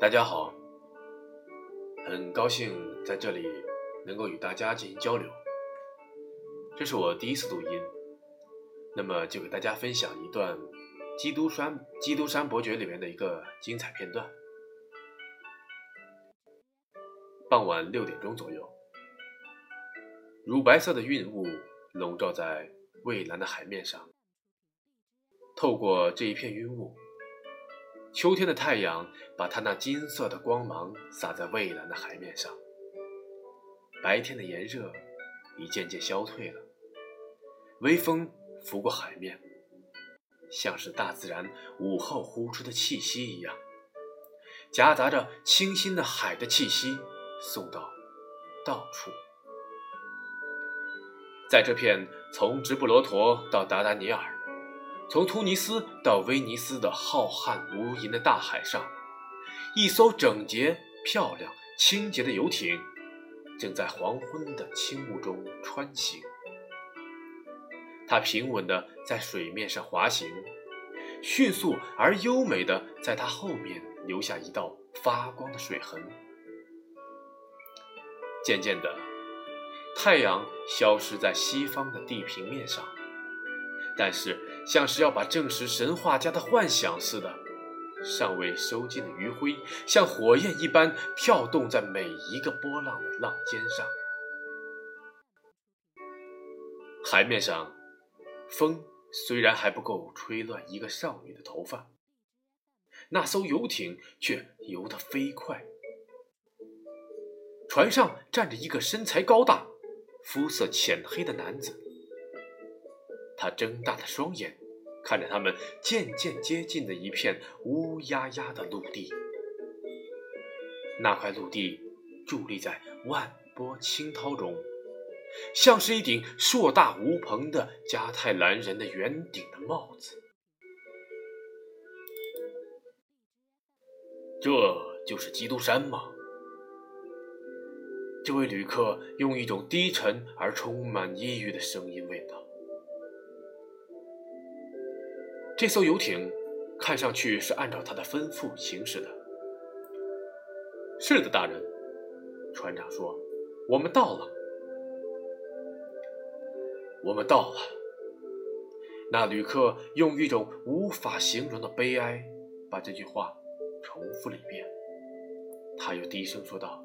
大家好，很高兴在这里能够与大家进行交流。这是我第一次录音，那么就给大家分享一段《基督山基督山伯爵》里面的一个精彩片段。傍晚六点钟左右，乳白色的云雾笼罩在蔚蓝的海面上，透过这一片云雾。秋天的太阳把它那金色的光芒洒在蔚蓝的海面上，白天的炎热已渐渐消退了。微风拂过海面，像是大自然午后呼出的气息一样，夹杂着清新的海的气息，送到到处。在这片从直布罗陀到达达尼尔。从突尼斯到威尼斯的浩瀚无垠的大海上，一艘整洁、漂亮、清洁的游艇正在黄昏的轻雾中穿行。它平稳地在水面上滑行，迅速而优美地在它后面留下一道发光的水痕。渐渐的，太阳消失在西方的地平面上。但是，像是要把证实神话家的幻想似的，尚未收尽的余晖，像火焰一般跳动在每一个波浪的浪尖上。海面上，风虽然还不够吹乱一个少女的头发，那艘游艇却游得飞快。船上站着一个身材高大、肤色浅黑的男子。他睁大了双眼，看着他们渐渐接近的一片乌压压的陆地。那块陆地伫立在万波清涛中，像是一顶硕大无朋的加泰兰人的圆顶的帽子。这就是基督山吗？这位旅客用一种低沉而充满抑郁的声音问道。这艘游艇看上去是按照他的吩咐行驶的。是的，大人，船长说：“我们到了，我们到了。”那旅客用一种无法形容的悲哀把这句话重复了一遍。他又低声说道：“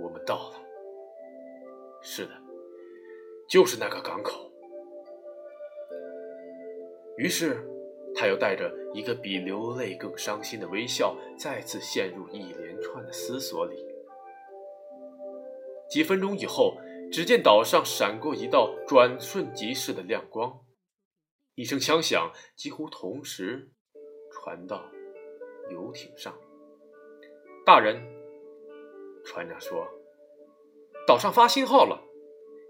我们到了。是的，就是那个港口。”于是，他又带着一个比流泪更伤心的微笑，再次陷入一连串的思索里。几分钟以后，只见岛上闪过一道转瞬即逝的亮光，一声枪响几乎同时传到游艇上。大人，船长说：“岛上发信号了，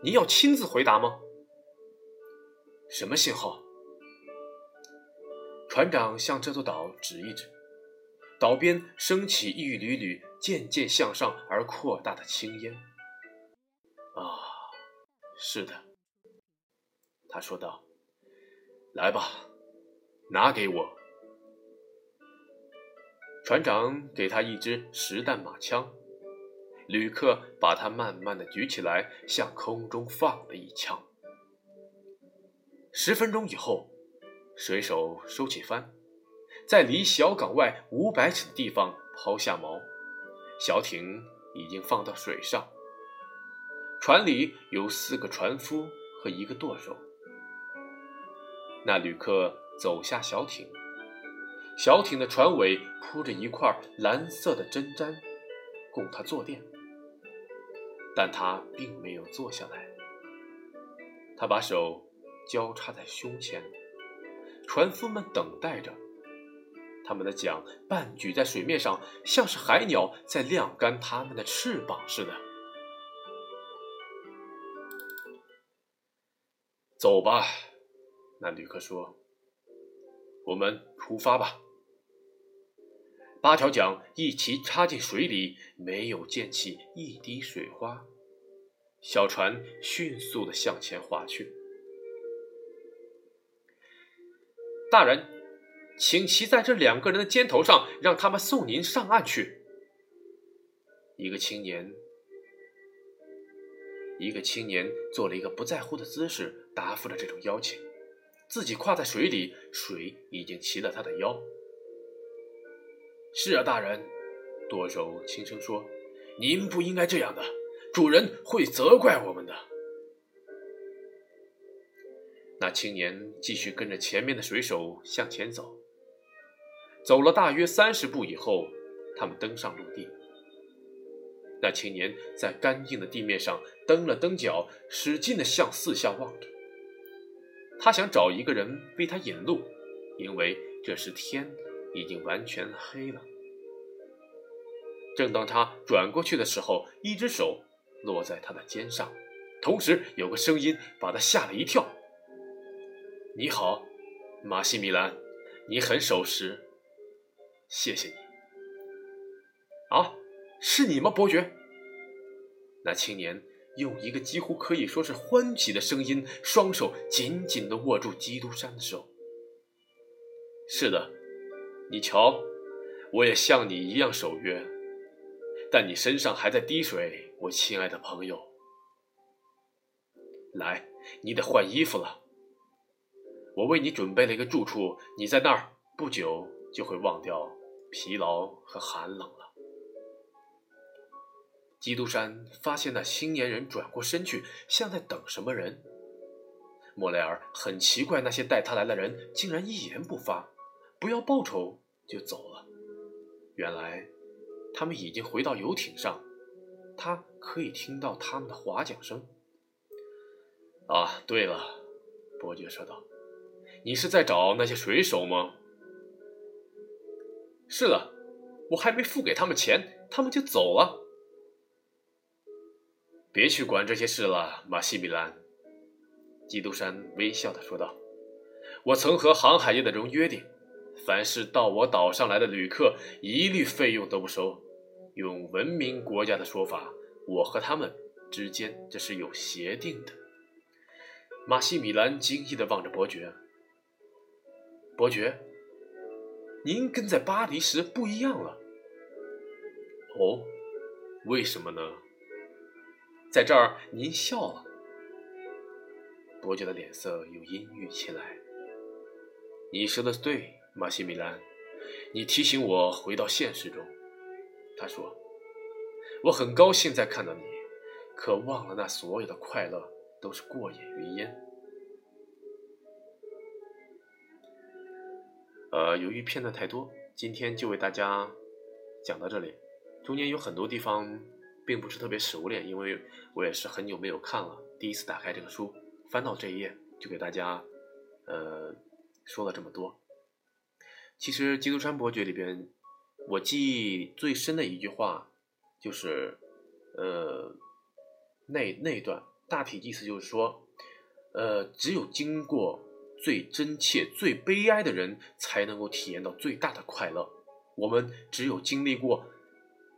您要亲自回答吗？”什么信号？船长向这座岛指一指，岛边升起一缕缕渐渐向上而扩大的青烟。啊，是的，他说道：“来吧，拿给我。”船长给他一支实弹马枪，旅客把它慢慢的举起来，向空中放了一枪。十分钟以后。水手收起帆，在离小港外五百尺的地方抛下锚，小艇已经放到水上。船里有四个船夫和一个舵手。那旅客走下小艇，小艇的船尾铺着一块蓝色的针毡，供他坐垫，但他并没有坐下来。他把手交叉在胸前。船夫们等待着，他们的桨半举在水面上，像是海鸟在晾干它们的翅膀似的。走吧，那旅客说：“我们出发吧。”八条桨一齐插进水里，没有溅起一滴水花。小船迅速的向前划去。大人，请骑在这两个人的肩头上，让他们送您上岸去。”一个青年，一个青年做了一个不在乎的姿势，答复了这种邀请。自己跨在水里，水已经骑了他的腰。是啊，大人，舵手轻声说：“您不应该这样的，主人会责怪我们的。”那青年继续跟着前面的水手向前走。走了大约三十步以后，他们登上陆地。那青年在干净的地面上蹬了蹬脚，使劲地向四下望着。他想找一个人为他引路，因为这时天已经完全黑了。正当他转过去的时候，一只手落在他的肩上，同时有个声音把他吓了一跳：“你好，马西米兰，你很守时，谢谢你。”啊，是你吗，伯爵？那青年。用一个几乎可以说是欢喜的声音，双手紧紧地握住基督山的手。是的，你瞧，我也像你一样守约，但你身上还在滴水，我亲爱的朋友。来，你得换衣服了。我为你准备了一个住处，你在那儿不久就会忘掉疲劳和寒冷了。基督山发现那青年人转过身去，像在等什么人。莫雷尔很奇怪，那些带他来的人竟然一言不发，不要报酬就走了。原来，他们已经回到游艇上，他可以听到他们的划桨声。啊，对了，伯爵说道：“你是在找那些水手吗？”“是的，我还没付给他们钱，他们就走了。”别去管这些事了，马西米兰。”基督山微笑的说道，“我曾和航海业的人约定，凡是到我岛上来的旅客，一律费用都不收。用文明国家的说法，我和他们之间这是有协定的。”马西米兰惊异的望着伯爵，“伯爵，您跟在巴黎时不一样了。哦，为什么呢？”在这儿，您笑了。伯爵的脸色又阴郁起来。你说的对，马西米兰，你提醒我回到现实中。他说：“我很高兴再看到你，可忘了那所有的快乐都是过眼云烟。”呃，由于片段太多，今天就为大家讲到这里。中间有很多地方。并不是特别熟练，因为我也是很久没有看了。第一次打开这个书，翻到这一页，就给大家，呃，说了这么多。其实《基督山伯爵》里边，我记忆最深的一句话，就是，呃，那那一段大体意思就是说，呃，只有经过最真切、最悲哀的人，才能够体验到最大的快乐。我们只有经历过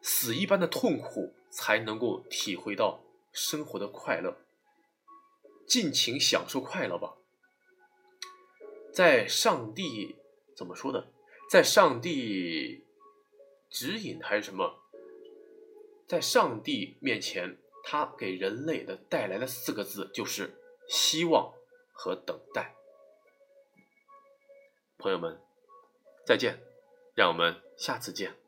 死一般的痛苦。才能够体会到生活的快乐，尽情享受快乐吧。在上帝怎么说的？在上帝指引还是什么？在上帝面前，他给人类的带来的四个字就是希望和等待。朋友们，再见，让我们下次见。